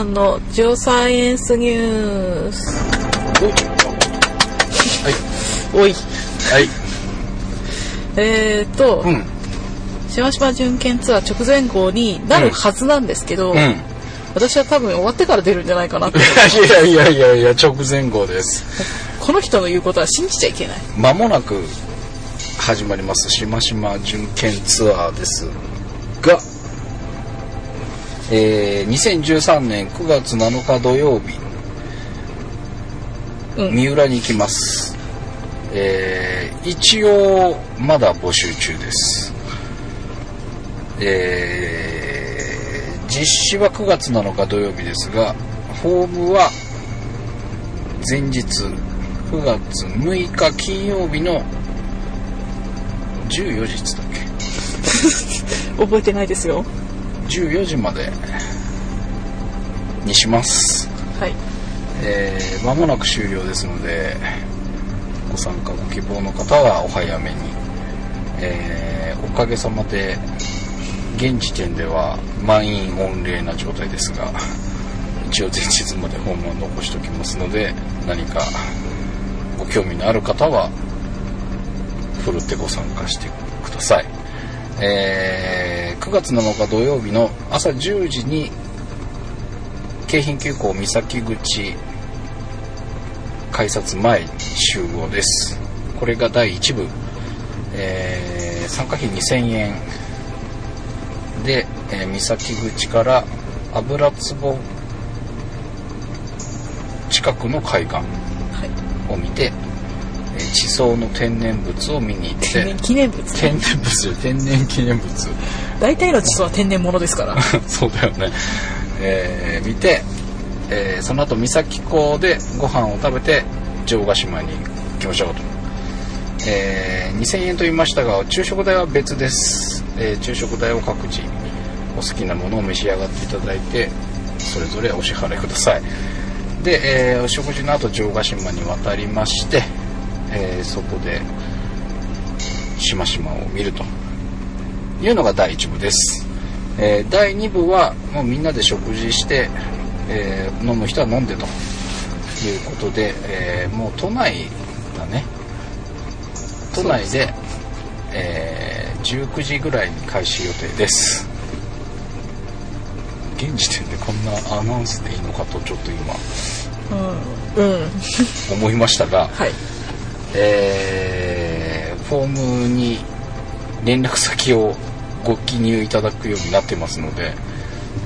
タロちゃんのジオサイエンスニュース。はい。おい。はい。えーと、うん。しましま巡検ツアー直前号になるはずなんですけど、うん。私は多分終わってから出るんじゃないかなって。いやいやいやいや、直前後です。この人の言うことは信じちゃいけない。間もなく始まります、しましま巡検ツアーですが、えー、2013年9月7日土曜日、うん。三浦に行きます。えー、一応、まだ募集中です。えー、実施は9月7日土曜日ですが、フォームは前日9月6日金曜日の14時っつったっけ 覚えてないですよ。14時までにします。はい。えー間もなく終了ですのでご参加ご希望の方はお早めに、えーおかげさまで現時点では満員御礼な状態ですが一応前日まで訪問残しておきますので何かご興味のある方はふるってご参加してください、えー9月7日土曜日の朝10時に京浜急行三崎口改札前に集合です。これが第1部、えー参加費2000円。で、えー三崎口から油壺近くの海岸はい。を見て、えー地層の天然物を見に行って天然記念物？天然物よ天然記念物大体の地層は天然物ですから。そうだよね。えー見て、えーその後三崎港でご飯を食べて城ヶ島に行きましょうと。えー2000円と言いましたが昼食代は別です、えー昼食代を各自お好きなものを召し上がっていただいてそれぞれお支払いくださいで、えーお食事の後城ヶ島に渡りまして、えーそこでしましまを見るというのが第1部です、えー第2部はもうみんなで食事して、えー飲む人は飲んでということで、えーもう都内だね都内でえー19時ぐらいに開始予定です現時点でこんなアナウンスでいいのかとちょっと今うん。うん。思いましたが、はい。えーフォームに連絡先をご記入いただくようになってますので、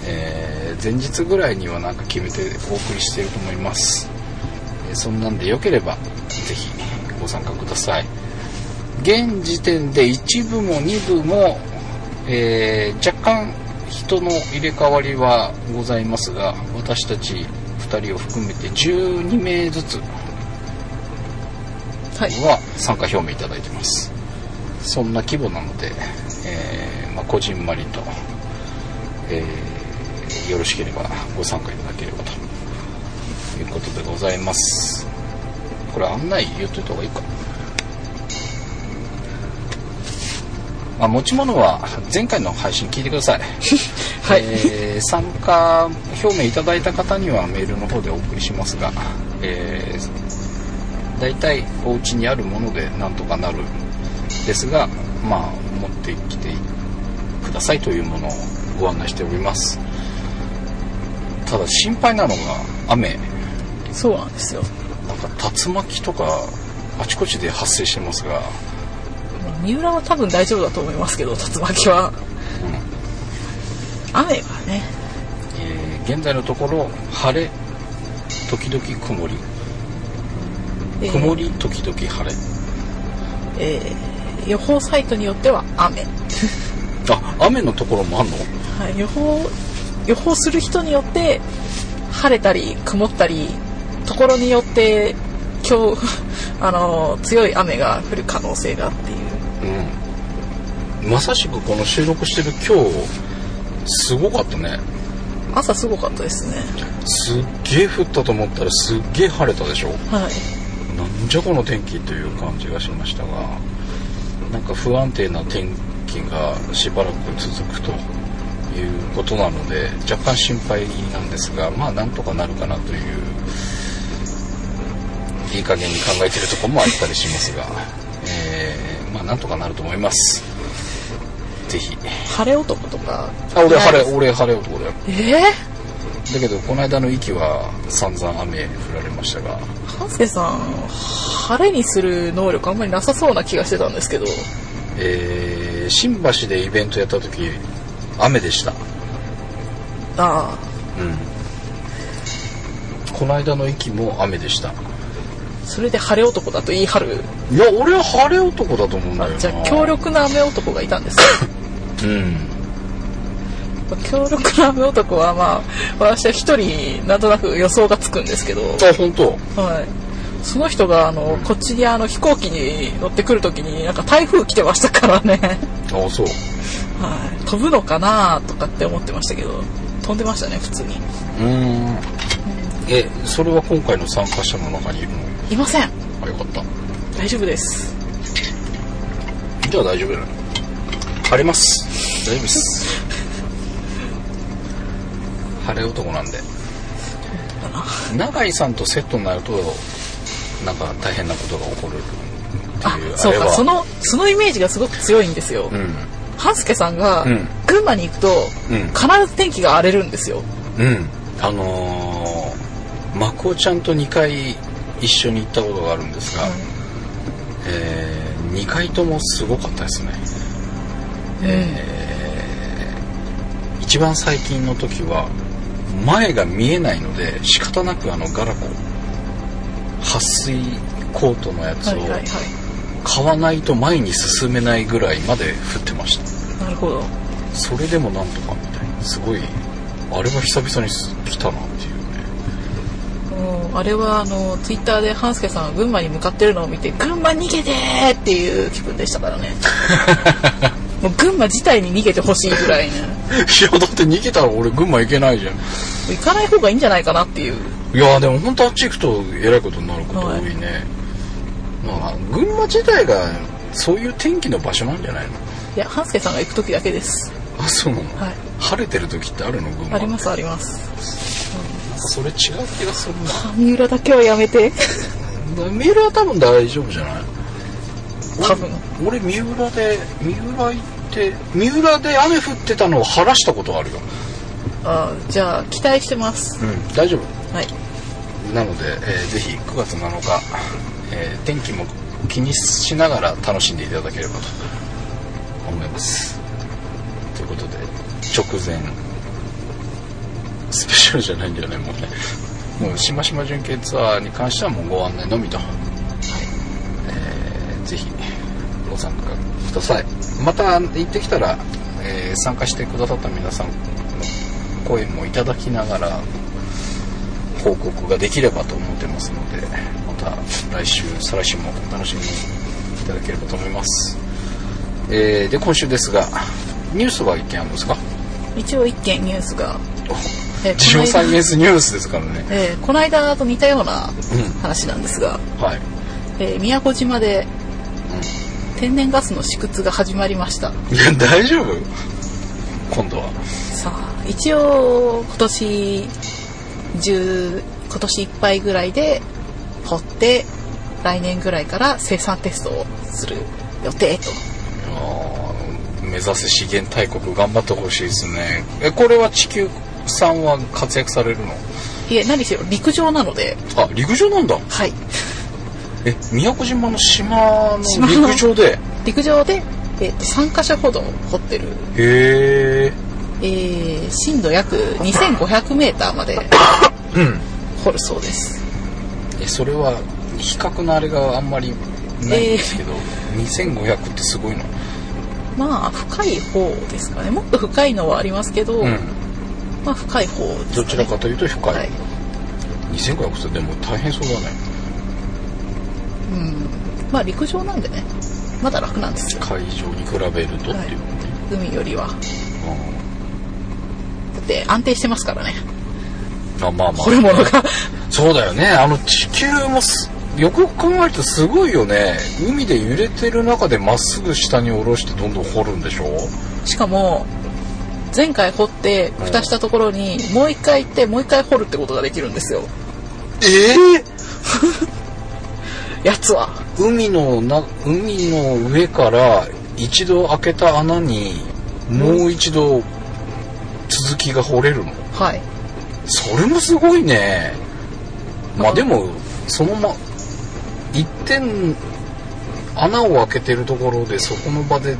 えー前日ぐらいにはなんか決めてお送りしていると思います、そんなんでよければぜひご参加ください。現時点で1部も2部も、えー若干人の入れ替わりはございますが私たち2人を含めて12名ずつはい。は参加表明い。ただい。てますそんな規模なので、えーまあ、こじんまりと、えーよろしければご参加い。ただければとい。うことでござい。ますこれ案内言っとい。た方がい。い。かあ持ち物は前回の配信聞い。てください。はい。えー参加表明い。ただい。た方にはメールの方でお送りしますが、えー、大体お家にあるものでなんとかなるですがまあ持ってきてくださいというものをご案内しております。ただ心配なのが雨。そうなんですよ。なんか竜巻とかあちこちで発生してますが、三浦は多分大丈夫だと思いますけど、竜巻は。雨はね、えー現在のところ晴れ時々曇りえー曇り時々晴れえー予報サイトによっては雨。あ雨のところもあんの？はい、予報、予報する人によって、晴れたり曇ったり、ところによって、今日、あの、強い雨が降る可能性がっていう。うんまさしくこの収録してる今日すごかったね朝すごかったですね。すっげえ降ったと思ったらすっげえ晴れたでしょ？はい。なんじゃこの天気という感じがしましたがなんか不安定な天気がしばらく続くということなので若干心配なんですがまあなんとかなるかなといういい加減に考えてるところもあったりしますが、えーまあなんとかなると思います。ぜひ。晴れ男とか？あ俺晴れ俺晴れ男だよ。えー、だけどこの間の息は散々雨降られましたが。ハンスケさん、晴れにする能力あんまりなさそうな気がしてたんですけど。えー新橋でイベントやった時雨でした。あうん。この間の息も雨でした。あ、それで晴れ男だと言い張る。いや俺は晴れ男だと思うんだよな。あじゃあ強力な雨男がいたんですよ。うん強力な雨男はまあ、私は一人なんとなく予想がつくんですけど、あ本当？はい。その人があの、こっちにあの飛行機に乗ってくるときになんか台風来てましたからね。あそうはい。飛ぶのかなとかって思ってましたけど、飛んでましたね、普通に。うーんえそれは今回の参加者の中にいるの？いません。あよかった大丈夫です。じゃあ大丈夫だよ晴れます大丈夫です晴れ男なんで。永井さんとセットになるとなんか大変なことが起こるってあいう、そうか、その、そのイメージがすごく強いんですよ。うん。半助さんがうん。群馬に行くと、うん。必ず天気が荒れるんですよ。うん。あのー、まこちゃんと2回一緒に行ったことがあるんですが、えー、2回ともすごかったですね。一番最近の時は前が見えないので仕方なくあのガラコ撥水コートのやつを。買わないと前に進めないぐらいまで降ってましたなるほど。それでもなんとかみたいなすごいあれは久々に来たなっていうあれはあの、ツイッターで半助さんが群馬に向かってるのを見て、群馬逃げてーっていう気分でしたからね。もう群馬自体に逃げてほしいぐらいね。いやだって逃げたら俺群馬行けないじゃん行かない方がいいんじゃないかなっていう。いやでも本当あっち行くとえらいことになること多いね、まあ群馬自体がそういう天気の場所なんじゃないの？いや、半助さんが行く時だけです。あそうなの、はい。晴れてる時ってあるの？群馬ありますあります。なんかそれ違う気がするな三浦だけはやめて。三浦は多分大丈夫じゃない？多分。俺三浦で三浦行って三浦で雨降ってたのを晴らしたことあるよ。あじゃあ、期待してます。うん大丈夫。はい。なので、えーぜひ9月7日、えー天気も気にしながら楽しんでいただければと思います。ということで直前スペシャルじゃないんだよねもうね。もうしましま純系ツアーに関してはもうご案内のみと、えーぜひご参加くださいまた行ってきたら、えー参加してくださった皆さんの声もいただきながら報告ができればと思ってますのでまた来週再来週もお楽しみにいただければと思います、えーで今週ですがニュースは一件あるんですか？一応一件ニュースが、えージオサイエこンスニュースですからね。えーこの間と似たようなうん。話なんですが、はい、えー宮古島で天然ガスの試掘が始まりました。い や大丈夫？今度はさあ、一応今年中、今年いっぱいぐらいで掘って、来年ぐらいから生産テストをする予定と。目指せ資源大国頑張ってほしいですねえこれは地球さんは活躍されるの？いえ、何しろ陸上なので、あ陸上なんだはい。え宮古島の島の陸上で？陸上で、えーと3カ所ほど掘ってる、へええー深度約2500メーターまでうん掘るそうです。えそれは比較のあれがあんまりないんですけど、2500ってすごいの？まあ、深い方ですかね。もっと深いのはありますけど、うんまあ、深い方ね。どちらかというと深い、はい。2500ってでも大変そうだねうん。まあ、陸上なんでね、まだ楽なんですよ。海上に比べるとっていうね、海よりは。だって安定してますからね。あまあま掘るものが。そうだよね。あの地球もすよく考えるとすごいよね。海で揺れてる中でまっすぐ下に下ろしてどんどん掘るんでしょ？しかも、前回掘って蓋したところにもう一回行ってもう一回掘るってことができるんですよ。ええ やつは。海のな海の上から一度開けた穴にもう一度続きが掘れるの。はい。それもすごいね。まあでもそのま一点穴を開けてるところでそこの場で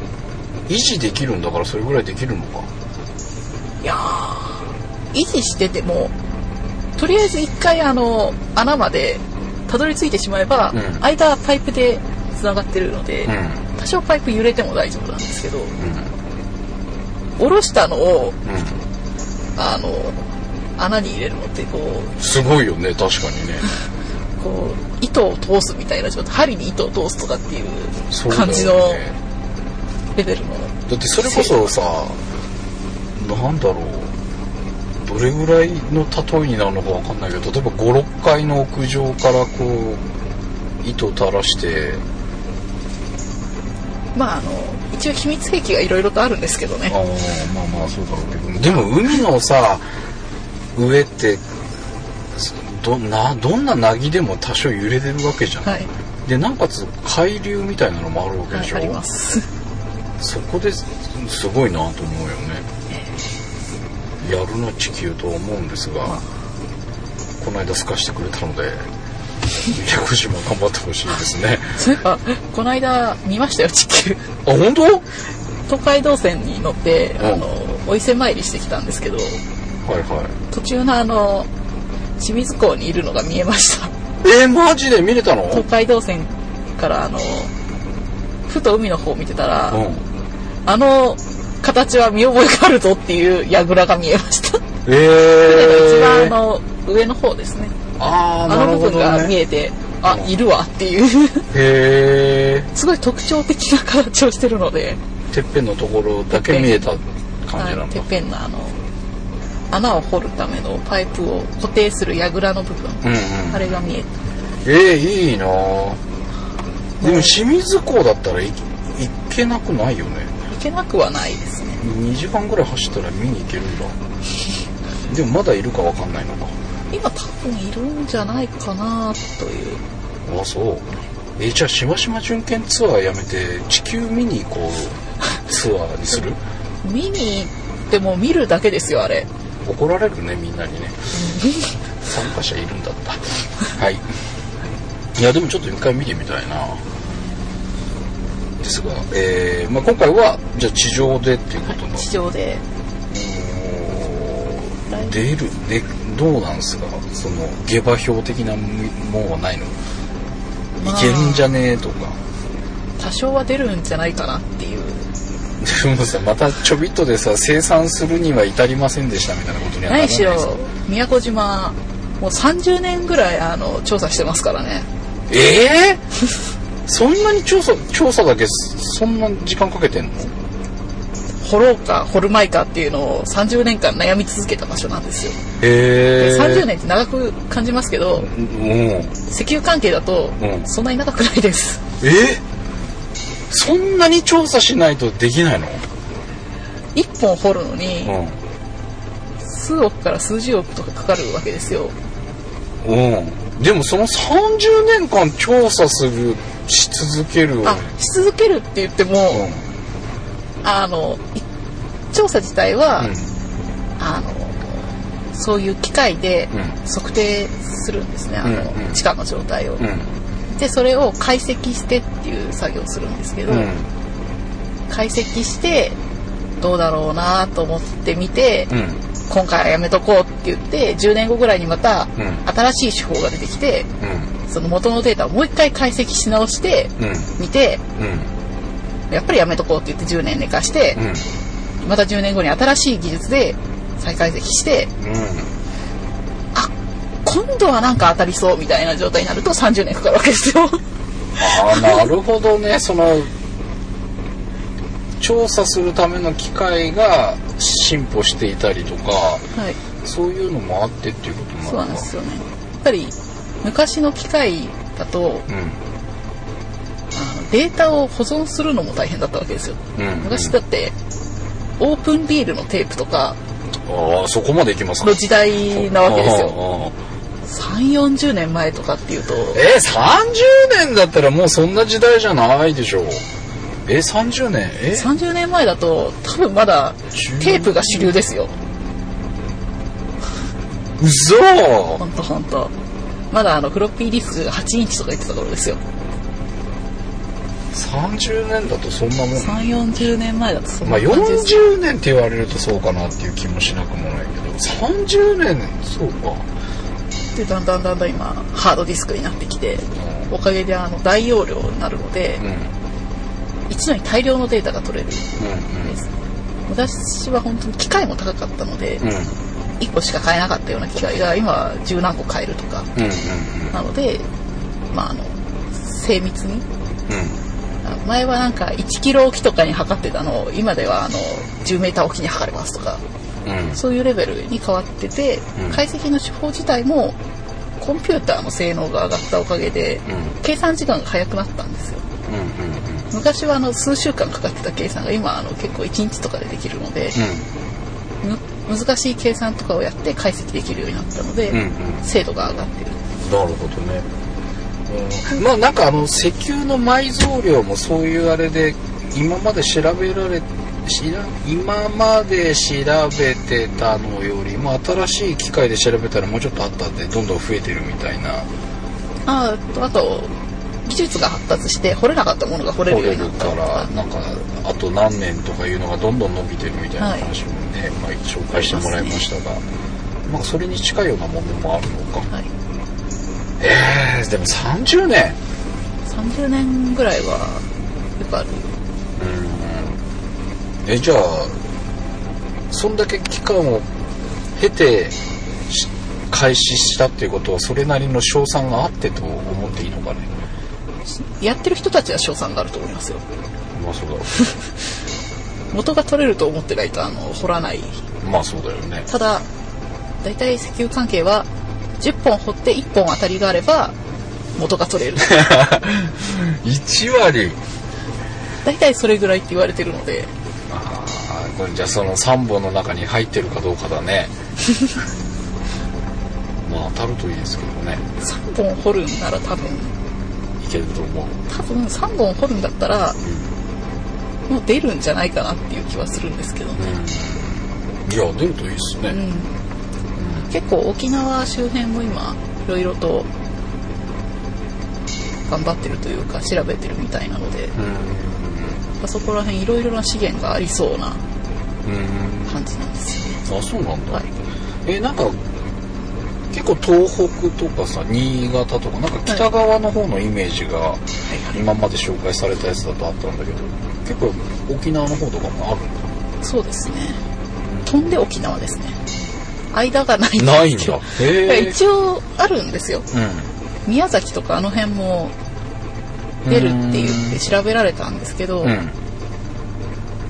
維持できるんだからそれぐらいできるのか。いやー維持しててもとりあえず一回あの穴までたどり着いてしまえば、うん。間はパイプでつながってるので、うん。多少パイプ揺れても大丈夫なんですけどうん。下ろしたのをうあの穴に入れるのってこんすごいよね確かにね。う こう糸を通すみたいな状態針に糸を通すとかっていう感じのレベルのだってそれこそさなんだろうどれぐらいの例えになるのかわかんないけど例えば56階の屋上からこう糸を垂らして。まああの一応秘密兵器がいろいろとあるんですけどね。ああまあまあそうだろうけど。でも海のさ上ってどなどんな凪でも多少揺れてるわけじゃん、はい、でなおかつ海流みたいなのもあるわけでしょ、はいあります。そこですすごいなと思うよねやるな地球と思うんですが、まあこの間透かしてくれたので宮古島頑張ってほしいですね。そういえばこの間見ましたよ地球。あ本当？東海道線に乗って、うん。あのお伊勢参りしてきたんですけどはいは途中のあの清水港にいるのが見えました。いえー、マジで見れたの？東海道線からあのふと海の方を見てたら、うん。あの形は見覚えがあるぞっていう櫓が見えました、え一番の上の方ですね。あーあの部分が見ねえて、あうん。いるわっていう。へ すごい特徴的な形をしてるので。ーてっぺんのところだけ見えた感じなのはいてっぺんのあの穴を掘るためのパイプを固定する櫓の部分、うんうん。あれが見えてえー、いいなでも清水港だったらい行けなくないよね。いけなくはないですね。2時間ぐらい走ったら見に行けるんだ。でもまだいるかわかんないのか。今多分いるんじゃないかなという。あそう。えじゃあしばしば巡検ツアーやめて地球見に行こう。ツアーにする？見に行っても見るだけですよあれ。怒られるねみんなにね。参加者いるんだった。はい。いやでもちょっと一回見てみたいなですが、えーまあ、今回はじゃあ地上でっていうことの地上で。来出るでどうなんすか？その下馬評的なもんはないの、まあ。いけるんじゃねえとか。多少は出るんじゃないかなっていう。でもさまたちょびっとでさ生産するには至りませんでしたみたいなことにはならない何しろ宮古島もう30年ぐらいあの調査してますからね。ええそんなに調査調査だけそんな時間かけてんの？掘ろうか掘るまいかっていうのを30年間悩み続けた場所なんですよ。へえ30年って長く感じますけどうん。石油関係だとうん。そんなに長くないです。え？そんなに調査しないとできないの？1本掘るのにう数億から数十億とかかかるわけですよ。んうん。でもその30年間調査するし続けるあし続けるって言っても、うん。あのい調査自体は、うん。あのそういう機械でうん。測定するんですね、あのうんうん。地下の状態を、うん。でそれを解析してっていう作業をするんですけど、うん。解析してどうだろうなと思ってみて、うん今回はやめとこうって言って10年後ぐらいにまたうん。新しい手法が出てきてうん。その元のデータをもう一回解析し直してうん。見てうん。やっぱりやめとこうって言って10年寝かして、うん。また10年後に新しい技術で再解析してあ今度はなんか当たりそうみたいな状態になると30年かかるわけですよ。ああなるほどね。その調査するための機械が進歩していたりとかはい。そういうのもあってっていうことそうなんですよね。やっぱり昔の機械だとうん。データを保存するのも大変だったわけですよ。うん昔だってオープンリールのテープとかああそこまでいきますか。の時代なわけですよ。よ3 4 0年前とかっていうとえ30年だったらもうそんな時代じゃないでしょうえ30年？え？30年前だと多分まだテープが主流ですよ。嘘！ほんとほんと。まだあのフロッピーディスクが8インチとか言ってた頃ですよ。30年だとそんなもん。3 4 0年前だとそんまあな感じです、40年って言われるとそうかなっていう気もしなくもないけど。30年そうか。でだんだんだんだん今ハードディスクになってきておかげであの大容量になるのでうんうん一度に大量のデータが取れる。んでうす。私は本当に機械も高かったのでんうん。うん1個しか買えなかったような機械が今は十何個買えるとか。うんうんなのでまああの精密に。うん。あ前はなんか1キロ置きとかに測ってたのを今ではあの10メーター置きに測れますとか。うん。そういうレベルに変わっててうん。解析の手法自体もコンピューターの性能が上がったおかげでうん。計算時間が早くなったんですよ。うんうん昔はあの数週間かかってた計算が今あの結構1日とかでできるのでむ難しい計算とかをやって解析できるようになったのでうんうん。精度が上がってる。なるほどね、うん、まあなんかあの石油の埋蔵量もそういうあれで今まで調べられ今まで調べてたのよりも新しい機械で調べたらもうちょっとあったんでどんどん増えてるみたいな。あああと技術が発達して掘れなかったものが掘れるようになったからなんかあと何年とかいうのがどんどん伸びてるみたいな話もね、まあ、紹介してもらいましたが、まあ、それに近いようなものもあるのか。はい、えー、でも30年。30年ぐらいはよくある。うん。えじゃあそんだけ期間を経てし開始したっていうことはそれなりの賞賛があってと思っていいのかねやってる人たちは賞賛があると思いますよ。まあそうだろ 元が取れると思ってないとあの掘らない。うまあそうだよね。ただ大体石油関係は10本掘って1本当たりがあれば元が取れる。1割。大体それぐらいって言われてるので。ああこれじゃあその3本の中に入ってるかどうかだね。まあ当たるといいですけどね。3本掘るんなら多分いけると思う多分3本掘るんだったらもう出るんじゃないかなっていう気はするんですけど。ね、いや出るといいっすね、うん、結構沖縄周辺も今いろいろと頑張ってるというか調べてるみたいなので。あそこら辺いろいろな資源がありそうなうんうん。感じなんですよね。あそうなんだ、はい。えなんか結構東北とかさ新潟とかなんか北側の方のイメージが今まで紹介されたやつだとあったんだけど結構沖縄の方とかもあるんそうですね。飛んで沖縄ですね。間がない。だないんだ。一応あるんですよ。宮崎とかあの辺も出るって言って調べられたんですけど、うん。うん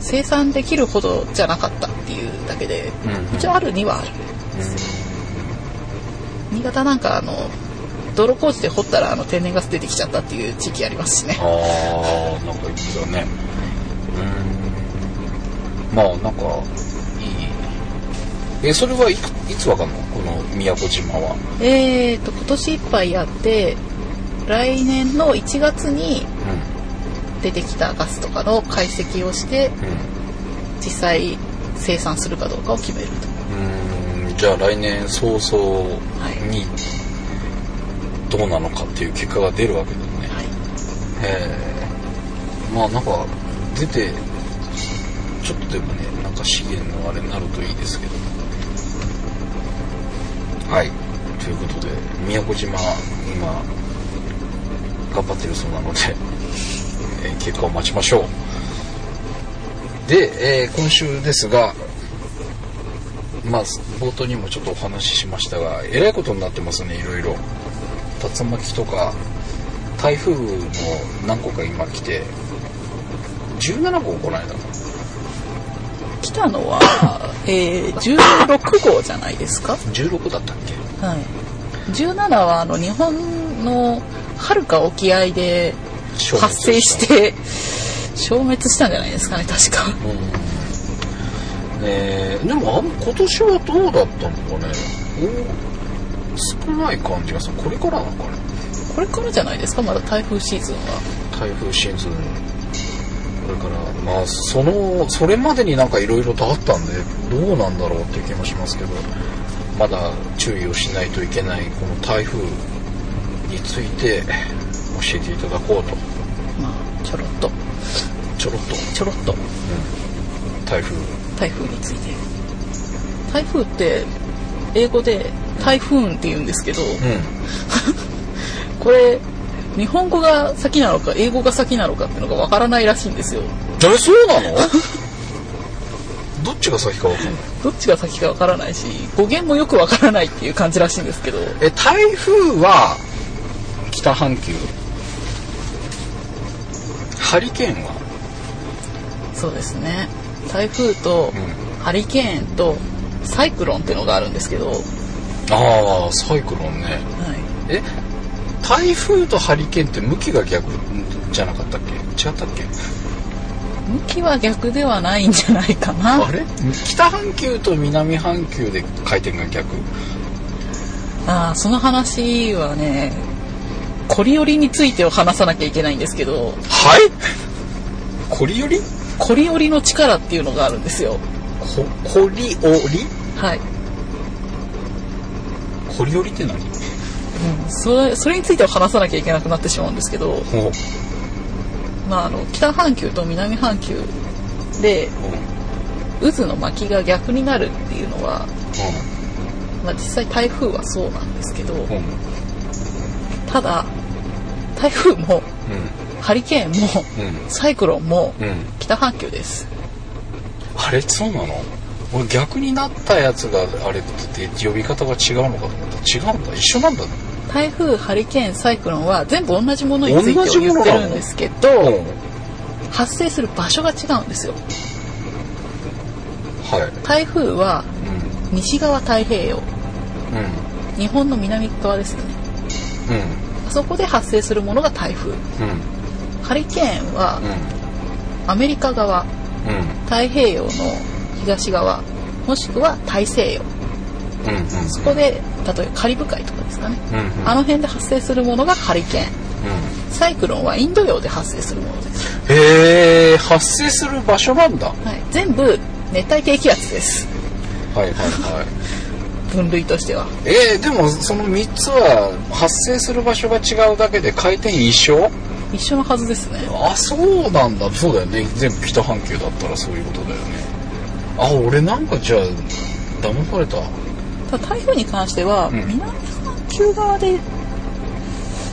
生産できるほどじゃなかったっていうだけで、うん。一応あるにはある新潟なんかあの道路工事で掘ったらあの天然ガス出てきちゃったっていう地域ありますしね。ああなんか言ってたね。うん。まあなんかいい。えそれはいつわかんの？この宮古島は。えーと今年いっぱいやって来年の1月に出てきたガスとかの解析をしてうんうん。実際生産するかどうかを決めるとじゃあ来年早々にどうなのかっていう結果が出るわけだよね、はい。へえまあなんか出てちょっとでもねなんか資源のあれになるといいですけど。はい。ということで宮古島今頑張ってるそうなので、えー結果を待ちましょう。で、えー今週ですがまあ冒頭にもちょっとお話ししましたがえらいことになってますねいろいろ。竜巻とか台風も何個か今来て17号この？間来たのは、えー16号じゃないですか？16だったっけ？はい。17はあの日本のはるか沖合で発生して消滅したんじゃないですかね確か。うんえー、でもあん今年はどうだったのかね。お少ない感じがする。これからなのかね。これからじゃないですか？まだ台風シーズンは。台風シーズン。これから。まあそのそれまでになんかいろいろとあったんでどうなんだろうっていう気もしますけどまだ注意をしないといけないこの台風について教えていただこうと。まあちょろっと。ちょろっと、ちょろっと。うん、台風台風について。台風って英語で台風って言うんですけど、う これ日本語が先なのか英語が先なのかっていうのがわからないらしいんですよ。んえそうなの？どっちが先かわかんない。どっちが先かわからないし語源もよくわからないっていう感じらしいんですけど。え台風は北半球？ハリケーンはそうですね台風とうんハリケーンとサイクロンっていうのがあるんですけど、はああサイクロンね。い、え？台風とハリケーンって向きが逆じゃなかったっけ？違ったっけ？向きは逆ではないんじゃないかな。あれ？北半球と南半球で回転が逆？あーその話はねコリオリについてを話さなきゃいけないんですけど。はい？コリオリ？コリオリの力っていうのがあるんですよ。ココリオリはい、コリオリって何？うん、それそれについては話さなきゃいけなくなってしまうんですけど、ほまあ、あの北半球と南半球でう渦の巻きが逆になるっていうのは、うまあ、実際台風はそうなんですけど。んうんうんただ台風もうんハリケーンもうん。サイクロンもうん。北半球です。あれそうなの？俺逆になったやつがあれって呼び方が違うのかと思った。ら違うんだ？一緒なんだね。台風ハリケーンサイクロンは全部同じものについて言ってるんですけど発生する場所が違うんですよ。はい。台風はう西側太平洋。んうん。日本の南側ですね。うん。あそこで発生するものが台風。うんハリケーンはうアメリカ側んうん。太平洋の東側もしくは大西洋。うんうんそこで例えばカリブ海とかですかね。うんうん。あの辺で発生するものがハリケーン。うん。サイクロンはインド洋で発生するものです、へえ発生する場所なんだ。はい。はい、全部熱帯低気圧です。はいはい 分類としては。えー、でもその3つは発生する場所が違うだけで回転一緒一緒のはずですね。あそうなんだ。そうだよね。全部北半球だったらそういうことだよね。あ俺なんかじゃあ騙された。ただ台風に関してはん。南半球側でい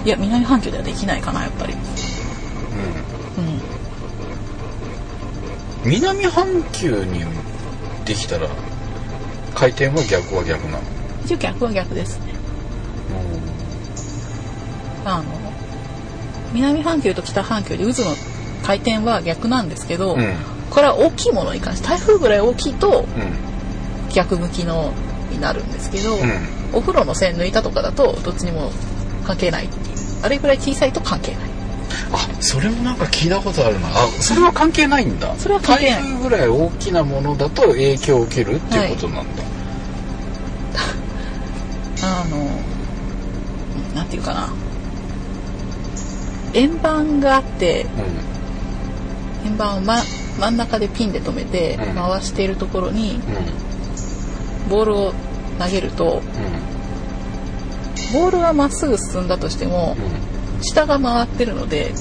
や南半球ではできないかなやっぱり。ううん。ん南半球にできたら回転は逆は逆なの？一応逆は逆ですね。あの南半球と北半球で渦の回転は逆なんですけど、うん。これは大きいものに関して台風ぐらい大きいとうん。逆向きのになるんですけど、うん。お風呂の線抜いたとかだとどっちにも関係ないっていう。あれぐらい小さいと関係ない。あそれもなんか聞いたことあるな。あそれは関係ないんだ。それは関係ない。台風ぐらい大きなものだと影響を受けるっていうことなんだ、あのなんていうかな円盤があって円盤を、ま、真ん中でピンで止めてうん。回しているところにうん。うんボールを投げるとボールはまっすぐ進んだとしてもうん。下が回ってるので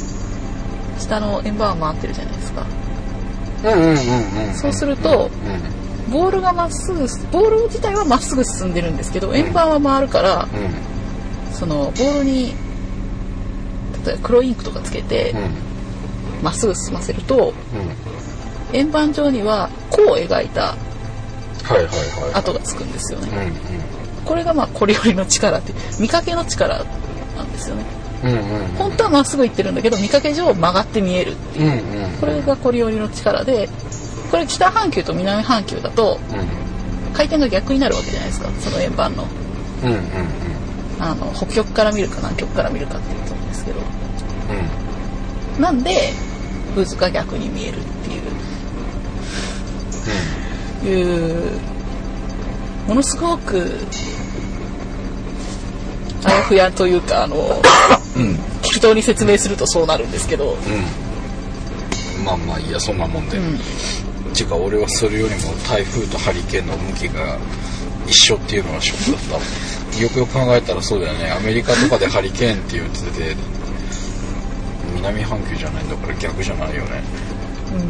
下の円盤は回ってるじゃないですか。うんうんうんうんそうするとボールがまっすぐボール自体はまっすぐ進んでるんですけど円盤は回るからうんうん。そのボールに黒インクとかつけてうん。まっすぐ進ませるとうん。円盤上には弧を描いた跡がつくんですよね。うんこれがまあコリオリの力って見かけの力なんですよね。うんうんうん。本当はまっすぐ行ってるんだけど見かけ上曲がって見えるっていう。うんうんこれがコリオリの力でこれ北半球と南半球だとうん。回転が逆になるわけじゃないですか。その円盤の。うんうんうん。あの北極から見るか南極から見るかってですけど。なんで渦が逆に見えるっていう。いうものすごくあやふやというかあのうん。適当に説明するとそうなるんですけど、うん。まあまあいいやそんなもんで、うん、ていうか俺はそれよりも台風とハリケーンの向きが一緒っていうのがショックだった。よくよく考えたらそうだよね。アメリカとかでハリケーンって言ってて南半球じゃないんだから逆じゃないよね。うん。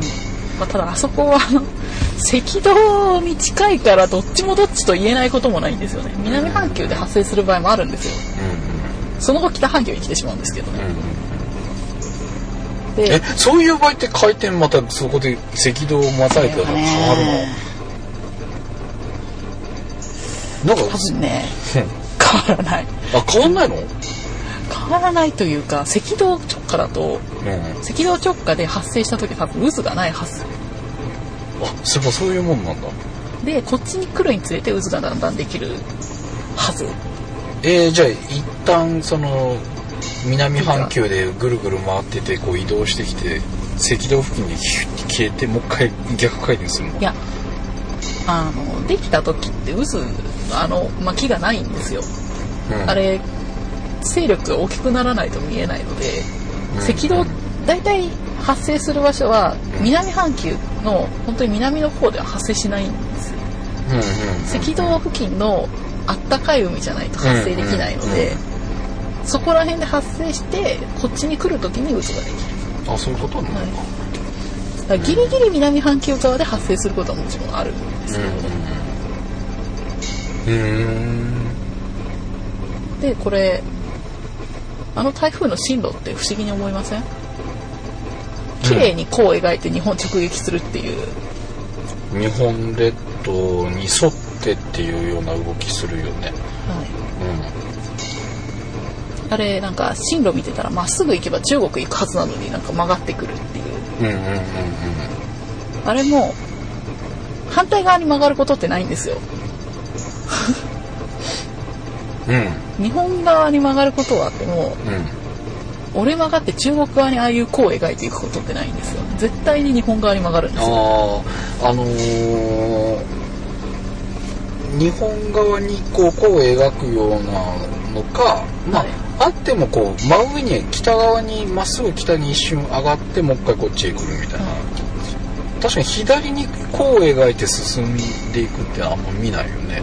まあ、ただあそこはあの赤道に近いからどっちもどっちと言えないこともないんですよね。南半球で発生する場合もあるんですよ。うその後北半球に来てしまうんですけどね。んうん。えそういう場合って回転またそこで赤道をまたいだら変わるの？なんか多分ね変わらない。あ変わんないの？変わらないというか赤道直下だとうん。赤道直下で発生した時多分渦がないはず。あそういえばそういうもんなんだ。でこっちに来るにつれて渦がだんだんできるはず。えー、じゃあ一旦その南半球でぐるぐる回っててこう移動してきて赤道付近にヒュッて消えてもう一回逆回転するの？いやあのできた時って渦あの巻きがないんですよ。うん。あれ勢力が大きくならないと見えないのでうん。赤道大体発生する場所は南半球の本当に南の方では発生しないんですよ。うんうんうん。赤道付近のあったかい海じゃないと発生できないのでそこら辺で発生してこっちに来る時に渦ができる。あそういうことなのか、はい。だギリギリ南半球側で発生することはもちろんあるんですけど、うんでこれあの台風の進路って不思議に思いません？綺麗に弧を描いて日本直撃するっていう、うーん日本列島に沿ってっていうような動きするよね。はい、あれなんか進路見てたらまっすぐ行けば中国行くはずなのになんか曲がってくるっていう。うんうんうんうんあれも反対側に曲がることってないんですよ。うんうん日本側に曲がることはあってもうん。俺曲がって中国側にああいう弧を描いていくことってないんですよ。絶対に日本側に曲がるんですよ。あああのー日本側にこう弧を描くようなのか、まあはい。あってもこう真上に北側にまっすぐ北に一瞬上がってもう一回こっちへ来るみたいな、確かに左に弧を描いて進んでいくってあんま見ないよね。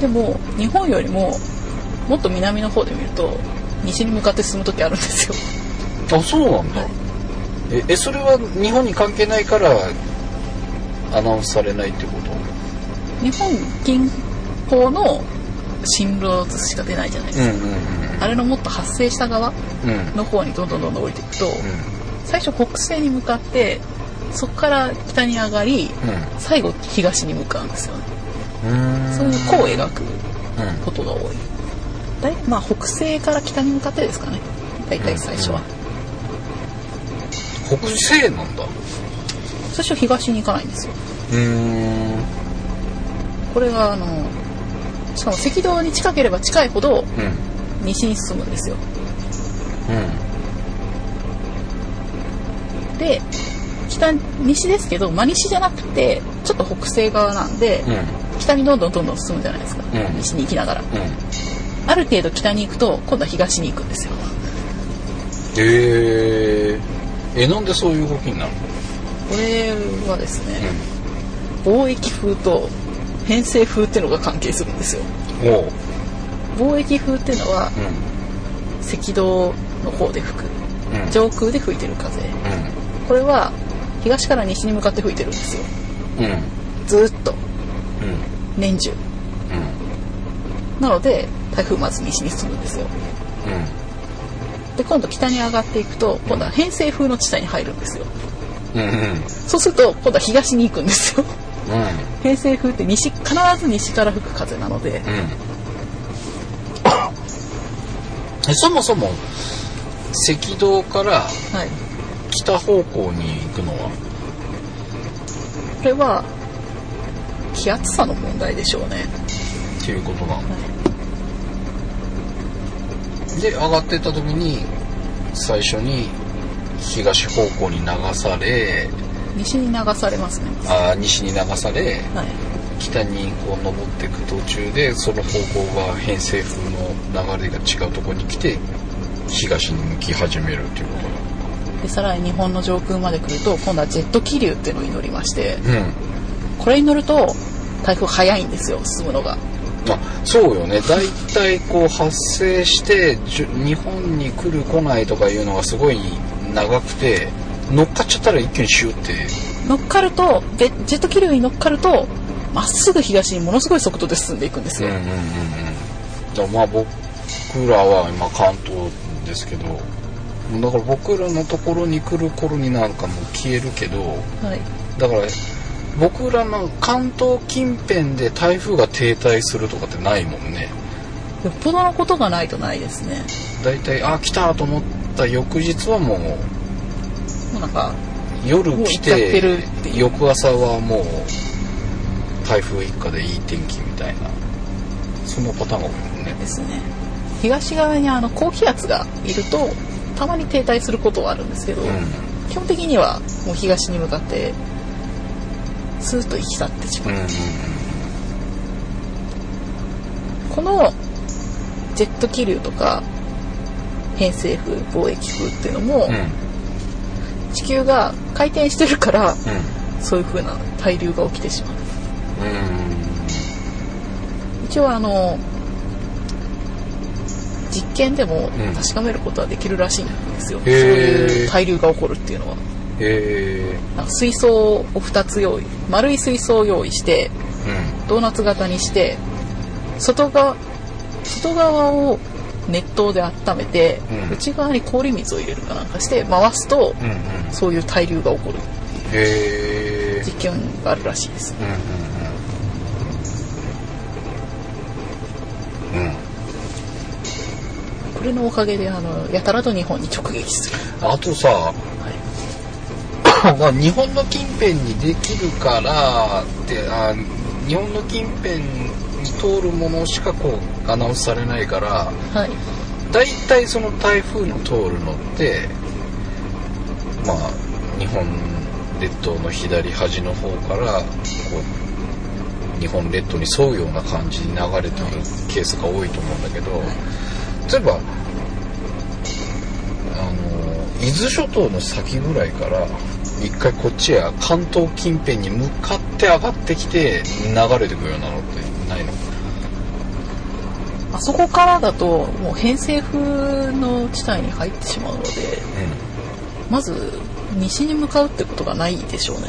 でも日本よりももっと南の方で見ると西に向かって進む時あるんですよ。あそうなんだ、はいええそれは日本に関係ないからアナウンスされないってこと？日本近郊の進路図しか出ないじゃないですか、うんうんあれのもっと発生した側うん。うんの方にどんどんどんどん降りていくと、う最初北西に向かってそこから北に上がりん。最後東に向かうんですよね。うん。そういう弧を描くうん。ことが多い。だいまあ北西から北に向かってですかね。大体最初は、北西なんだ。最初東に行かないんですよ。これがあのしかも赤道に近ければ近いほどうん。西に進むんですよ。うん。で北西ですけど真西じゃなくてちょっと北西側なんで、うん。北にどんどんどんどん進むじゃないですか、うん。西に行きながら。うんある程度北に行くと今度は東に行くんですよ。へええなんでそういう動きになるの？これはですね、貿易風と偏西風っていうのが関係するんですよ。貿易風っていうのはう赤道の方で吹く。んうん。上空で吹いてる風。これは東から西に向かって吹いてるんですよ。うんうん。ずーっと。うん。年中。うん。なので台風まず西に進むんですよ。で今度北に上がっていくと今度は偏西風の地帯に入るんですよ。うんうん。うんそうすると今度は東に行くんですよ。うん。偏西風って西必ず西から吹く風なので。うん。え そもそも赤道からはい。北方向に行くのは？これは気圧差の問題でしょうね、っていうことなのはで上がってった時に最初に東方向に流され西に流されますね。あー西に流されはい。北にこう登っていく途中でその方向が偏西風の流れが違うところに来て東に向き始めるっていうことでさらに日本の上空まで来ると今度はジェット気流っていうのに乗りましてなのこれに乗ると台風早いんですよ進むのがうんあそうよね。大体こう発生して日本に来る来ないとかいうのがすごい長くて乗っかっちゃったら一気にシューって。乗っかるとジェット気流に乗っかるとまっすぐ東にものすごい速度で進んでいくんですよ、うんうんうんうん。だからまあ僕らは今関東ですけどだから僕らのところに来る頃になんかもう消えるけどはい。だから僕らの関東近辺で台風が停滞するとかってないもんね。よっぽどのことがないとないですね。大体あ来たと思った翌日はもうもうなんか夜来て翌朝はもう台風一過でいい天気みたいなそんなパターンが多いもんね。ですね。東側にあの高気圧がいるとたまに停滞することはあるんですけど、うん。基本的にはもう東に向かってスーッと行き去ってしまう、うんうん。このジェット気流とか偏西風貿易風っていうのも、うん。地球が回転してるからうん。そういう風な対流が起きてしまう。うん。一応あの実験でもうん。確かめることはできるらしいんですよ、そういう対流が起こるっていうのはへなんか水槽を2つ用意丸い水槽を用意してえうん。ドーナツ型にして外側外側を熱湯で温めて、うん。内側に氷水を入れるかなんかして回すと、うんうん。そういう対流が起こる。へえ実験があるらしいです。うんうんうん。うん。これのおかげであのやたらと日本に直撃する、あとさ、はい まあ、日本の近辺にできるからってあ日本の近辺に通るものしかこうアナウンスされないからはい。大体その台風の通るのってまあ日本列島の左端の方からこう日本列島に沿うような感じに流れてるケースが多いと思うんだけど例えばあの伊豆諸島の先ぐらいから一回こっちや関東近辺に向かって上がってきて流れてくるようなのってないの？あそこからだともう偏西風の地帯に入ってしまうのでまず西に向かうってことがないでしょうね。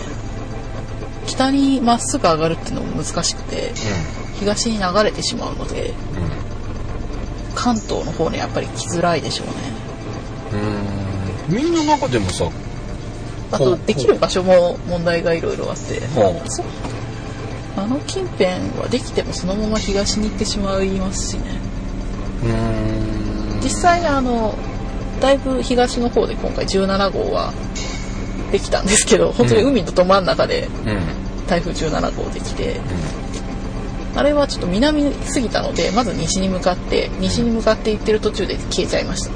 北にまっすぐ上がるっていうのも難しくて東に流れてしまうのでうん。うん関東の方にやっぱり来づらいでしょうね。うん。みんな中でもさあとできる場所も問題がいろいろあって。あの近辺はできてもそのまま東に行ってしまいますしね。うん。実際あのだいぶ東の方で今回17号はできたんですけど本当に海のど真ん中で台風17号できて。あれはちょっと南すぎたのでまず西に向かって西に向かって行ってる途中で消えちゃいました。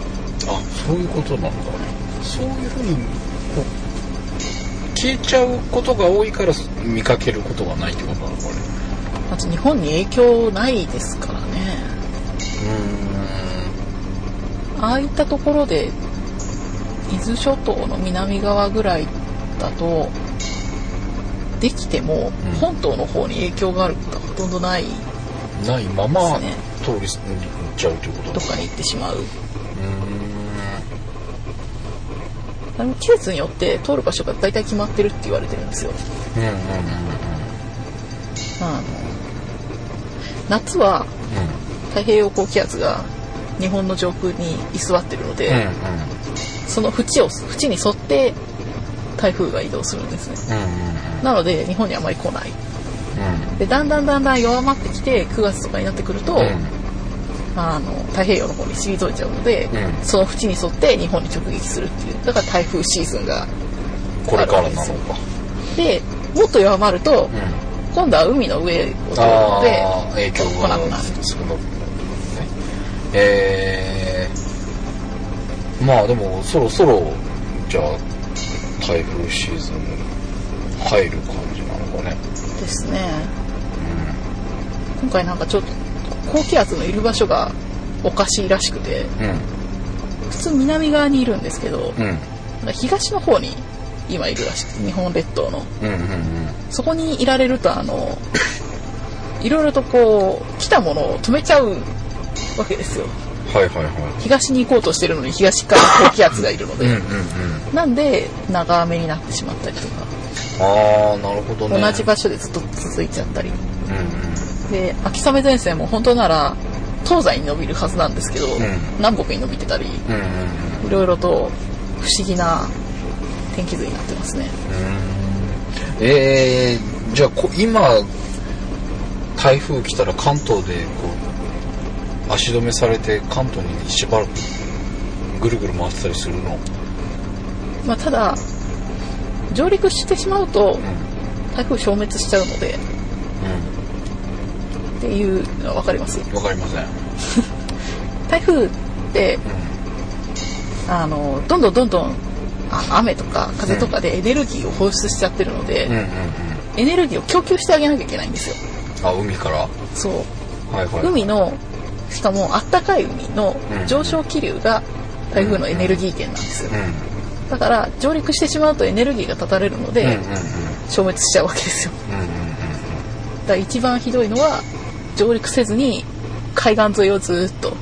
あそういうことなんだ。そういうふうに消えちゃうことが多いから見かけることがないってことなのこれまず日本に影響ないですからね。ああいったところで伊豆諸島の南側ぐらいだとできてもうん。本島の方に影響があることはほとんどないうんないまま通り過ぎちゃうってことどっかに行ってしまうあの季節によって通る場所が大体決まってるって言われてるんですよ。うんうんうんあの夏はうん太平洋高気圧が日本の上空に居座ってるので、うんうん。その縁を縁に沿って台風が移動するんですね。うんなので日本にあまり来ない。うん。でだんだんだんだん弱まってきて9月とかになってくると、うんあの太平洋の方に退いちゃうので、うん。その縁に沿って日本に直撃するっていう。だから台風シーズンがこれからなのか。でもっと弱まると、うん。今度は海の上を通るので影響来がなくなるそのね。えー、まあでもそろそろじゃあ台風シーズン入る感じなのかね。ですね。今回なんかちょっと高気圧のいる場所がおかしいらしくてうん普通南側にいるんですけどうん。東の方に今いるらしくて日本列島の。うんうんうん。そこにいられるとあの いろいろとこう来たものを止めちゃうわけですよ。はいはいは東に行こうとしてるのに東から高気圧がいるので、いうんなんで長雨になってしまったりとか、ああなるほどね。同じ場所でずっと続いちゃったり。うんうんで秋雨前線も本当なら東西に伸びるはずなんですけど、ん。南北に伸びてたりうんうんうん。いろいろと不思議な天気図になってますね。えー、じゃあこ今台風来たら関東でこう足止めされて関東にしばらくぐるぐる回ってたりするの？まあ、ただ上陸してしまうとうん。台風消滅しちゃうのでっていうのは分かりますうんわかりません。台風ってあのどんどんどんどんあ雨とか風とかでエネルギーを放出しちゃってるので、うんうんうん。エネルギーを供給してあげなきゃいけないんですよ。あ海から？そう。はいはい海のしかもあったかい海のうん上昇気流が台風のエネルギー源なんですよ。うんだから上陸してしまうとエネルギーが断たれるので、うんうんうん消滅しちゃうわけですよ。うんうん。だから一番ひどいのは上陸せずに海岸沿いをずっと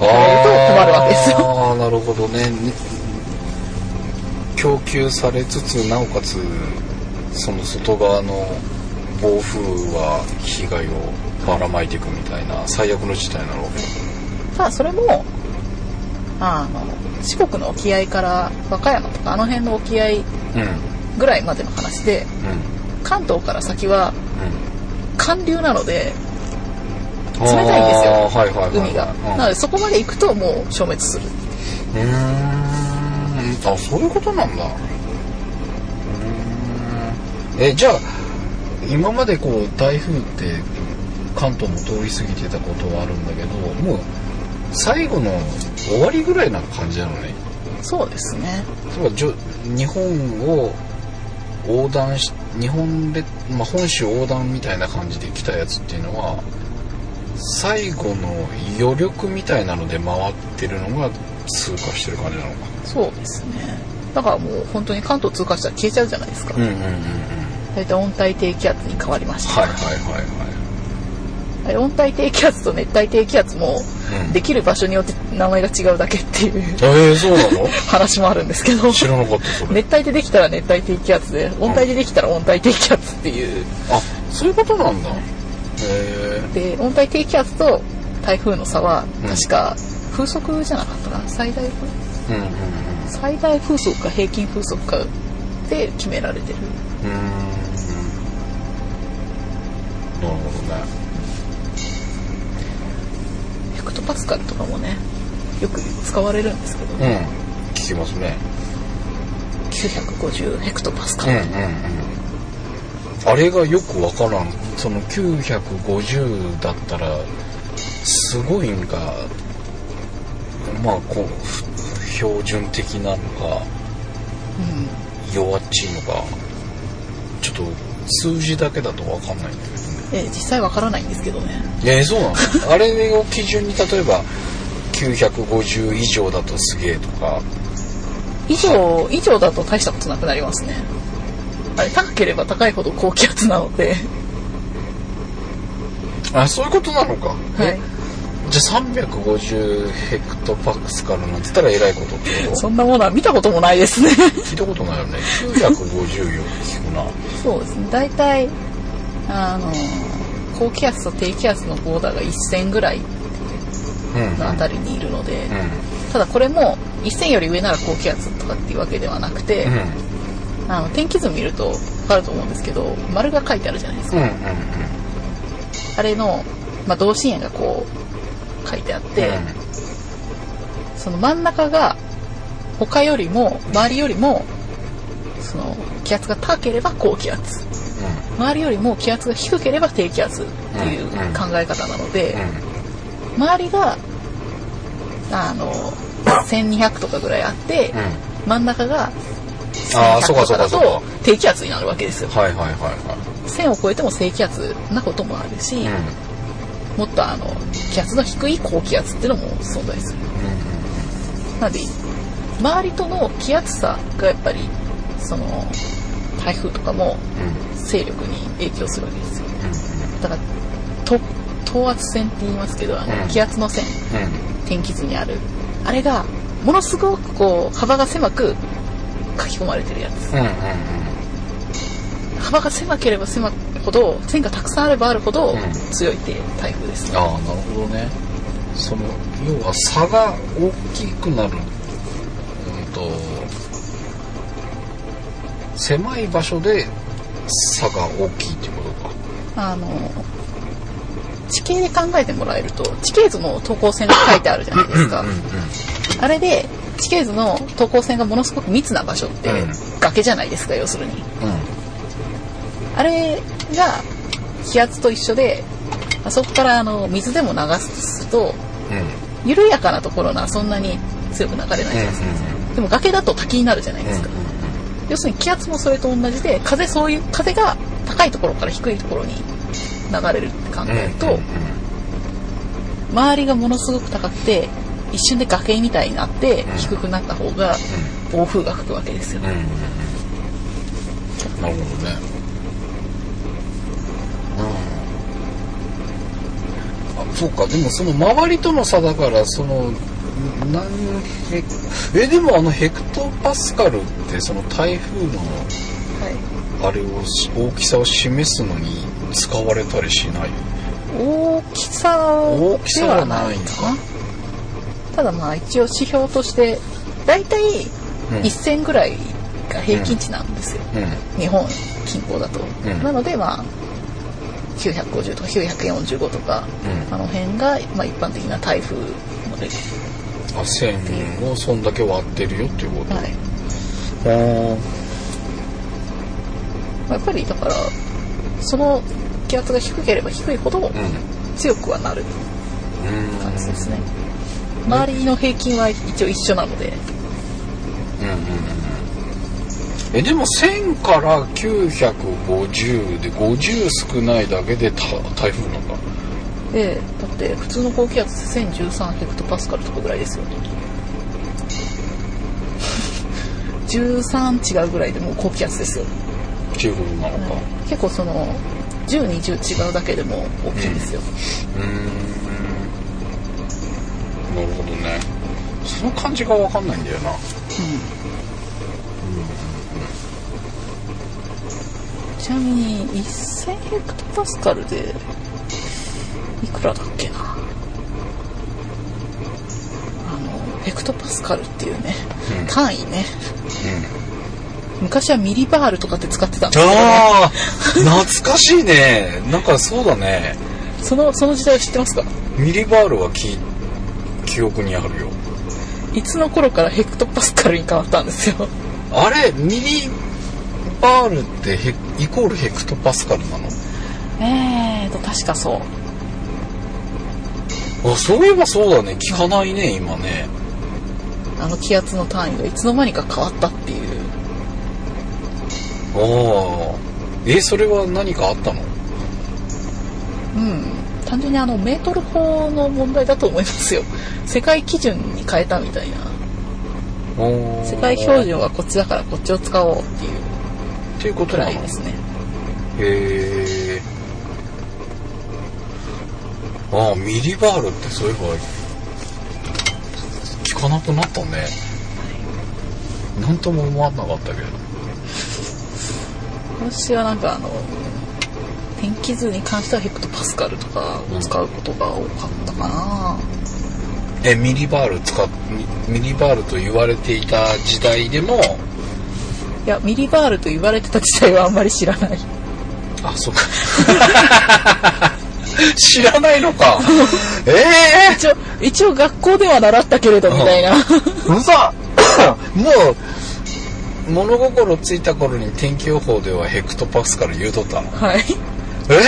あやられると困るわけですよ。あ あなるほどね。ね供給されつつなおかつその外側の暴風は被害をばらまいていくみたいな最悪の事態なのただそれもあの四国の沖合から和歌山とかあの辺の沖合うん。うん。ぐらいまでの話で関東から先は寒流なのでうん冷たいんですよ。はいはいはいはい。海が、うん。なのでそこまで行くともう消滅する。うーん。あそういうことなんだ。うーん。えじゃあ今までこう台風って関東も通り過ぎてたことはあるんだけどもう最後の終わりぐらいな感じなのね。そうですね。そうかじょ日本を横断し日本列、まあ、本州横断みたいな感じで来たやつっていうのは最後の余力みたいなので回ってるのが通過してる感じなのか。そうですね。だからもう本当に関東通過したら消えちゃうじゃないですか、うんうんうんうん。大体温帯低気圧に変わりました、はいはいはいあれ温帯低気圧と熱帯低気圧もうんできる場所によって名前が違うだけっていうはいえー、そうなの？話もあるんですけど。知らなかったそれ。熱帯でできたら熱帯低気圧で温帯でできたら温帯低気圧っていう。あそういうことなんだで温帯低気圧と台風の差はうん。確か風速じゃなかったかな？最大風？うんうん最大風速か平均風速かで決められてる。うんなるほどね。ヘクトパスカルとかもねよく使われるんですけど、うん。聞きますね。950ヘクトパスカル、うんうんうんあれがよくわからん。その950だったらすごいんかまあこうふ標準的なのか弱っちいのかちょっと数字だけだとわかんないんだけどね。え実際わからないんですけどね。えーそうなのあれを基準に例えば950以上だとすげえとか。以上以上だと大したことなくなりますね高ければ高いほど高気圧なのであそういうことなのか、はいじゃあ350ヘクトパスカルなんて言ったらえらいことってことそんなものは見たこともないですね聞いたことないよね950よ聞くなそうですね大体あの高気圧と低気圧のボーダーが一線ぐらいうんのあたりにいるので、うただこれも一線より上なら高気圧とかっていうわけではなくて、うんあの天気図見ると分かると思うんですけど丸が書いてあるじゃないですか、うんうんあれの、まあ、同心円がこう書いてあって、その真ん中が他よりも周りよりもその気圧が高ければ高気圧。周りよりも気圧が低ければ低気圧っていう考え方なので、周りがあの1200とかぐらいあって、真ん中があーそうか1100とかだとそうかそうか低気圧になるわけですよはいはいはいは1000を超えても低気圧なこともあるし、い。うん。もっとあの気圧の低い高気圧っていうのも存在するなので周りとの気圧差がやっぱりその台風とかもうん。勢力に影響するわけですようん。だからと等圧線って言いますけどあの、うん気圧の線うん。天気図にあるあれがものすごくこう幅が狭く書き込まれてるやつうん。うん。幅が狭ければ狭いほど線がたくさんあればあるほどうん強いって台風ですね、ああ、なるほどね。その、要は差が大きくなる。うんと、狭い場所で差が大きいっていうことか。あの地形で考えてもらえると地形図の等高線が書いてあるじゃないですか、うんうんあれで地形図の等高線がものすごく密な場所ってうん崖じゃないですか要するにうん。あれが気圧と一緒であそこからあの水でも流すとうん。うん。緩やかなところならそんなに強く流れないじゃないですか、でも崖だと滝になるじゃないですか、要するに気圧もそれと同じで風そういう風が高いところから低いところに流れるって考えると、周りがものすごく高くて一瞬で崖みたいになってうん低くなった方が暴風が吹くわけですよ、うん。うん。なるほどね。うん。あ、そうか。でもその周りとの差だから、その、何ヘクえ、でもあのヘクトパスカルってその台風のはい、あれをし大きさを示すのに使われたりしない？大きさ大きさでははないんだないかなただまあ一応指標として大体うん。1000ぐらいが平均値なんですよ、うん。日本近郊だと、ん。なのでまあ950とか945とか、うん。あの辺が、まあ、一般的な台風のレベあ線をそんだけ割ってるよっていうこル、と。はい。やっぱりだからその気圧が低ければ低いほどうん。強くはなる。うん。感じですね、周りの平均は一応一緒なので。うんうんうんえでも1000から950で50少ないだけでた台風なんだ。でだって普通の高気圧って1013ヘクトパスカルとかぐらいですよ。13違うぐらいでもう高気圧ですよ、っていうことなのか。結構その1020違うだけでも大きいんですよ、うーんなるほどね。その感じが分かんないんだよな。ちなみに1000ヘクトパスカルでいくらだっけな？あのヘクトパスカルっていうね、うん。単位ね。うん。昔はミリバールとかって使ってたんですけど、ね、ああ懐かしいね。なんかそうだね。そのその時代を知ってますか？ミリバールはき記憶にあるよ。いつの頃からヘクトパスカルに変わったんですよ。あれ？ミリバールってヘイコールヘクトパスカルなの？えーと確かそう。あそういえばそうだね。聞かないね今ね。あの気圧の単位がいつの間にか変わったっていう。ああえそれは何かあったの？うん単純にあのメートル法の問題だと思いますよ。世界基準に変えたみたいな。世界標準はこっちだからこっちを使おうっていう。っていうことらいですね。えああミリバールってそういえば聞かなくなったね。なんとも思わなかったけど。私はなんかあの天気図に関してはヘクトパスカルとかを使うことが多かったかな、えミリバール使っミミリバールと言われていた時代でも？いやミリバールと言われてた時代はあんまり知らない。あそうか。知らないのか。ええ一応一応学校では習ったけれどみたいな。うざ もう物心ついた頃に天気予報ではヘクトパスカル言うとったの？はいえや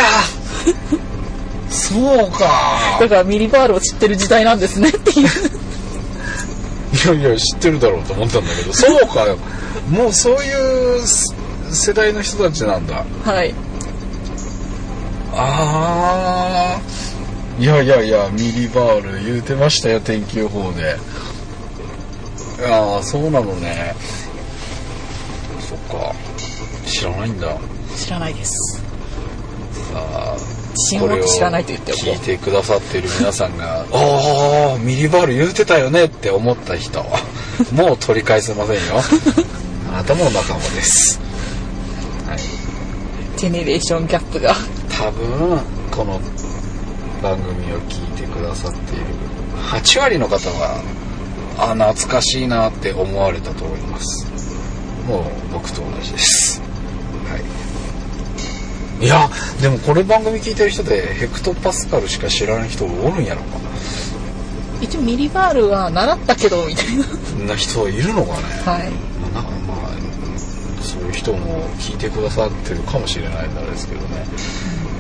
そうか。だからミリバールを知ってる時代なんですねっていう。いいやいや知ってるだろうと思ったんだけど。そうかよ。もうそういうす世代の人たちなんだ。はい。ああいやいやいやミリバール言うてましたよ天気予報で。いやーそうなのね。そっか。知らないんだ。知らないですあ自信を持って知らないと言っておこ聞いうてくださってる皆さんが「ああミリバール言うてたよね」って思った人。もう取り返せませんよ。あなたも仲間です、はい、ジェネレーションギャップが。多分この番組を聞いてくださっている8割の方はあ懐かしいなって思われたと思います。もう僕と同じです。はいいやでもこれ番組聞いてる人でヘクトパスカルしか知らない人おるんやろか一応ミリバールは習ったけどみたいそんな人いるのかね。なはい。まあ、なんかまあそういう人も聞いてくださってるかもしれないんであれですけどね、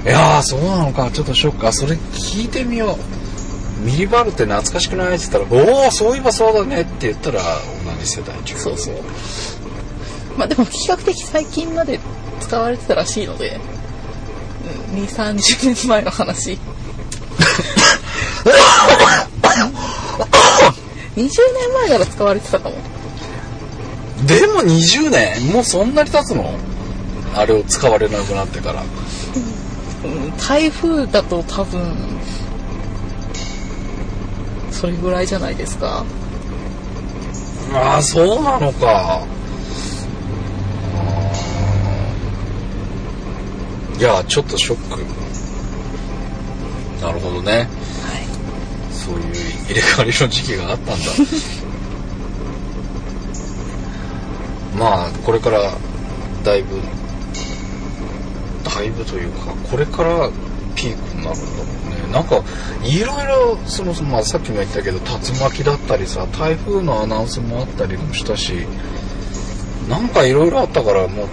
いやーそうなのか。ちょっとショック。あそれ聞いてみよう。ミリバールって懐かしくないって言ったら「おおそういえばそうだね」って言ったら同じ世代中。そうそう。まあでも比較的最近まで使われてたらしいので、うん、2 3 0年前の話。20年前なら使われてたかも。でも20年？もうそんなに経つの？あれを使われなくなってから。うん台風だと多分それぐらいじゃないですか。ああそうなのかいやちょっとショック。なるほどね。はいそういう入れ替わりの時期があったんだ。まあこれからだいぶだいぶというかこれからピークになるんだもんね。なんかいろいろその、まあ、さっきも言ったけど竜巻だったりさ台風のアナウンスもあったりもしたしなんかいろいろあったからもう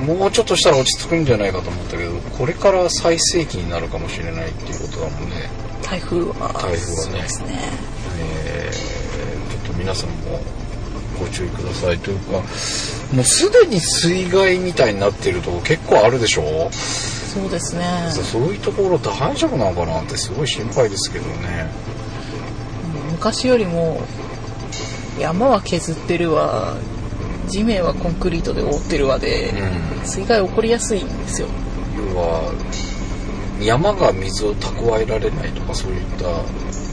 もうちょっとしたら落ち着くんじゃないかと思ったけどこれから最盛期になるかもしれないっていうことだもんね。台風は台風はね。ですね。えーちょっと皆さんもご注意ください。というかもうすでに水害みたいになってるとこ結構あるでしょ？そうですね。そういうところ大丈夫なのかなってすごい心配ですけどね。昔よりも山は削ってるわ地面はコンクリートで覆ってるわで、うん。水害起こりやすいんですよ。要は山が水を蓄えられないとかそういった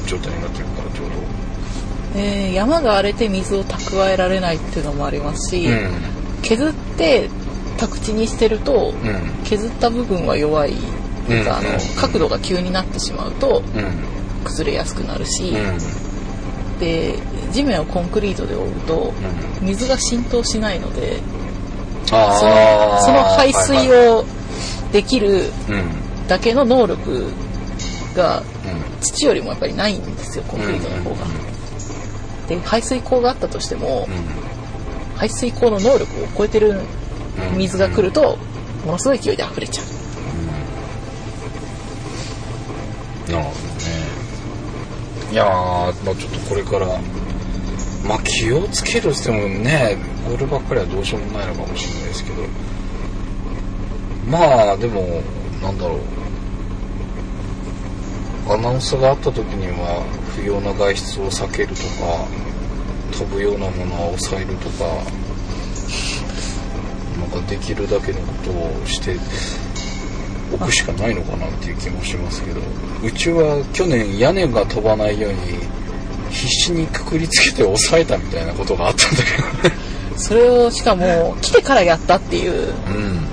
状態になってるからちょうえー山が荒れて水を蓄えられないっていうのもありますし、ど削って宅地にしてるとうん。うん削った部分は弱い。うか、あのうんうん。角度が急になってしまうとうん。崩れやすくなるし、うん。で地面をコンクリートで覆うとうん。水が浸透しないのであそのーその排水をできるうん。だけの能力がうん。土よりもやっぱりないんですよコンクリートの方が。で排水溝があったとしても排水溝の能力を超えてるうん。水が来るとものすごい勢いで溢れちゃう。なるほどね。いやー、まあ、ちょっとこれからまあ気をつけるっつってもねこればっかりはどうしようもないのかもしれないですけど。まあでもなんだろう。アナウンスがあった時には不要な外出を避けるとか飛ぶようなものは抑えるとかなんかできるだけのことをしておくしかないのかなっていう気もしますけど。うちは去年屋根が飛ばないように必死にくくりつけて抑えたみたいなことがあったんだけどね。それをしかも来てからやったっていう。うん。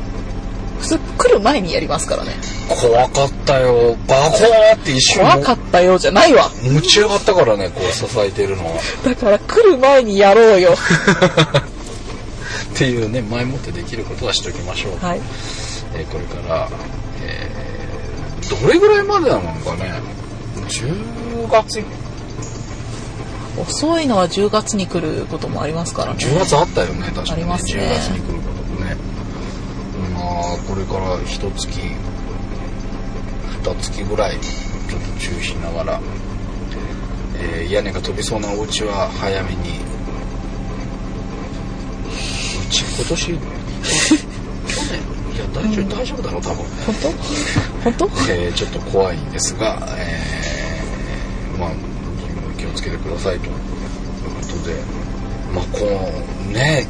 普通来る前にやりますからね。怖かったよ。バコーって一瞬怖かったよじゃないわ。持ち上がったからねこう支えてるのは。だから来る前にやろうよ。っていうね前もってできることはしときましょう、はい。えーこれから、えーどれぐらいまでなのかね。10月遅いのは10月に来ることもありますからね。10月あったよね確かに、ありますね。10月に来ることもねまあこれから一月二月ぐらいちょっと注意しながら。えー屋根が飛びそうなお家は早めに。うち今年 去年？いや大丈夫大丈夫だろう多分、本当？本当？えーちょっと怖いんですが、えーまあつけてくださいということでまあこのね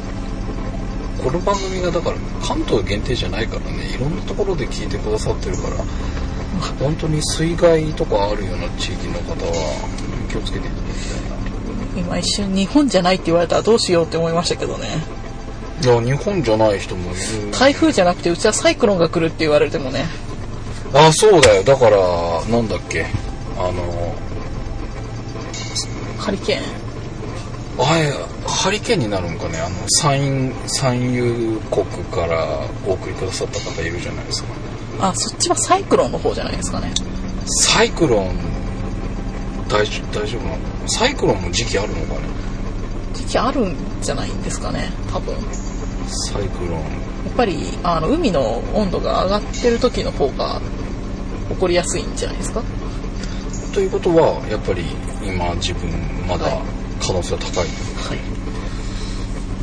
この番組がだから関東限定じゃないからねいろんなところで聞いてくださってるから本当に水害とかあるような地域の方は気をつけていただきたいなと。今一瞬日本じゃないって言われたらどうしようって思いましたけどね。いや日本じゃない人もいる。台風じゃなくてうちはサイクロンが来るって言われてもね。あそうだよ。だからなんだっけ。あのハリケーン。あれハリケーンになるんかね。あの産産油国からお送りくださった方いるじゃないですか。あそっちはサイクロンの方じゃないですかね。サイクロン大丈大丈夫なの？サイクロンも時期あるのかね？時期あるんじゃないんですかね。多分。やサイクロン。っぱりあの海の温度が上がってる時の方が起こりやすいんじゃないですか？ということはやっぱり今自分まだはい。可能性は高い、はい。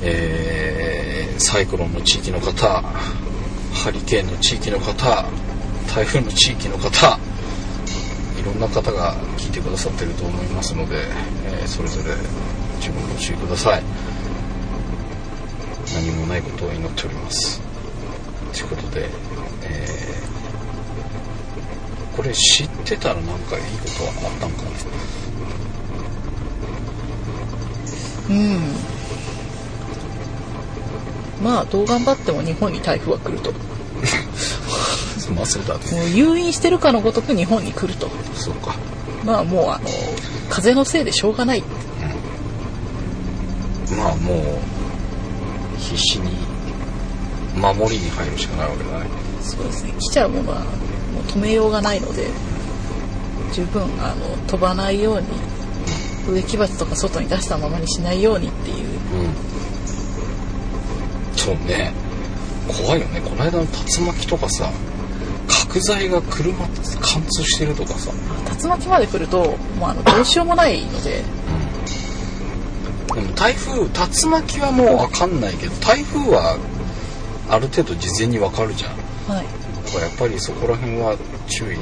えーサイクロンの地域の方ハリケーンの地域の方台風の地域の方いろんな方が聞いてくださってると思いますので、えーそれぞれ自分ご注意ください。何もないことを祈っております。ということで、えーこれ知ってたらなんかいいことはあったんかなうんまあどう頑張っても日本に台風は来ると。もまあそうだね。う誘引してるかのごとく日本に来ると。そうか。まあもうあの風のせいでしょうがない。まあもう必死に守りに入るしかないわけだね。そうですね。来ちゃうものはもう止めようがないので十分あの飛ばないように植木鉢とか外に出したままにしないようにっていう。うん。そうね。怖いよね。この間の竜巻とかさ角材が車貫通してるとかさ、竜巻まで来るともうあのどうしようもないので。でも台風竜巻はもう分かんないけど台風はある程度事前に分かるじゃん。はいだからやっぱりそこら辺は注意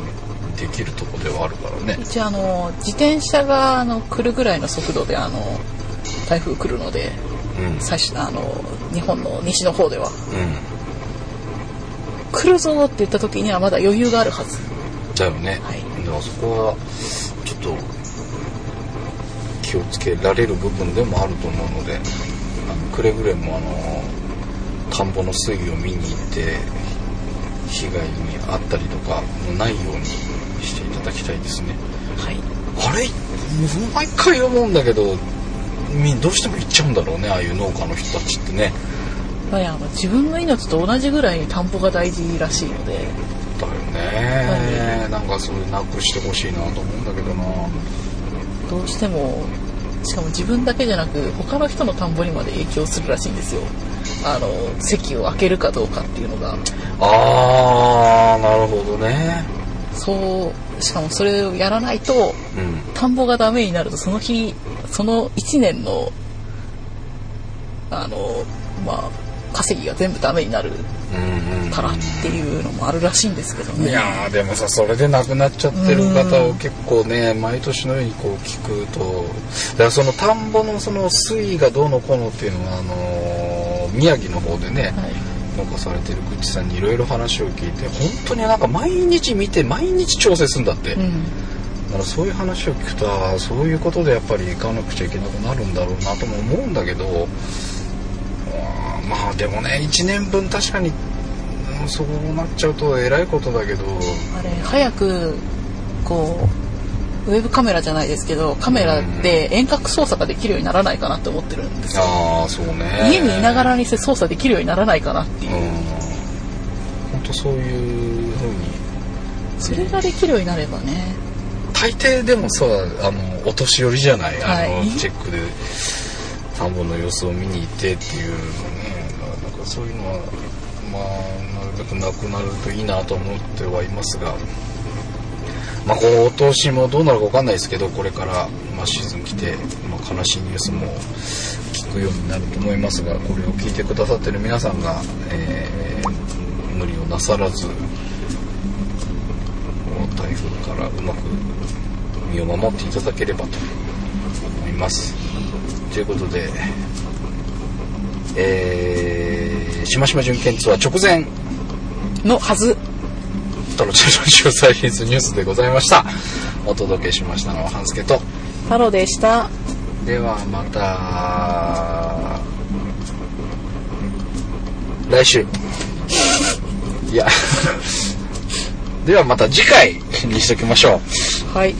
できるとこではあるからね。一応あの自転車があの来るぐらいの速度であの台風来るのでうん。最初あの日本の西の方では。うん。来るぞって言った時にはまだ余裕があるはず。だよね、はい。だからそこはちょっと気をつけられる部分でもあると思うのでくれぐれもあの田んぼの水位を見に行って被害に遭ったりとかのないようにしていただきたいですね。はい。あれ？毎回思うんだけどみどうしても行っちゃうんだろうねああいう農家の人たちってね。やっぱりあの自分の命と同じぐらいに田んぼが大事らしいので。だよね、なんかそれなくしてほしいなと思うんだけどな。どうしてもしかも自分だけじゃなく他の人の田んぼにまで影響するらしいんですよあの席を開けるかどうかっていうのが。あーなるほどね。そうしかもそれをやらないとうん。田んぼがダメになるとその日その1年のあのまあ稼ぎが全部ダメになるからっていうのもあるらしいんですけどね。いやーでもさそれで亡くなっちゃってる方を結構ね毎年のようにこう聞くとだからその田んぼのその水位がどうのこうのっていうのはあのー宮城の方でね、はい。農家されてる口さんにいろいろ話を聞いて本当になんか毎日見て毎日調整するんだって、うん。だからそういう話を聞くとそういうことでやっぱり行かなくちゃいけなくなるんだろうなとも思うんだけどまあでもね1年分確かにうんそうなっちゃうとえらいことだけど。あれ早くこうウェブカメラじゃないですけどカメラで遠隔操作ができるようにならないかなって思ってるんですよ。ああそうね。家にいながらにして操作できるようにならないかなっていう。う、ん。本当そういうふうに。それができるようになればね。大抵でもさあのお年寄りじゃないあの、はい。チェックで田んぼの様子を見に行ってっていうのねなんかそういうのはまあなるべくなくなるといいなと思ってはいますがまあ今年もどうなるか分かんないですけどこれから、ま、シーズン来て、まあ、悲しいニュースも聞くようになると思いますがこれを聞いてくださってる皆さんが、えー無理をなさらず台風からうまく身を守っていただければと思います。ということでえー、しましま準検ツアー直前のはず。トロチェロジオサイエンスニュースでございました。お届けしましたのは半助と。太郎でした。ではまた来週。いや。ではまた次回にしときましょう。はい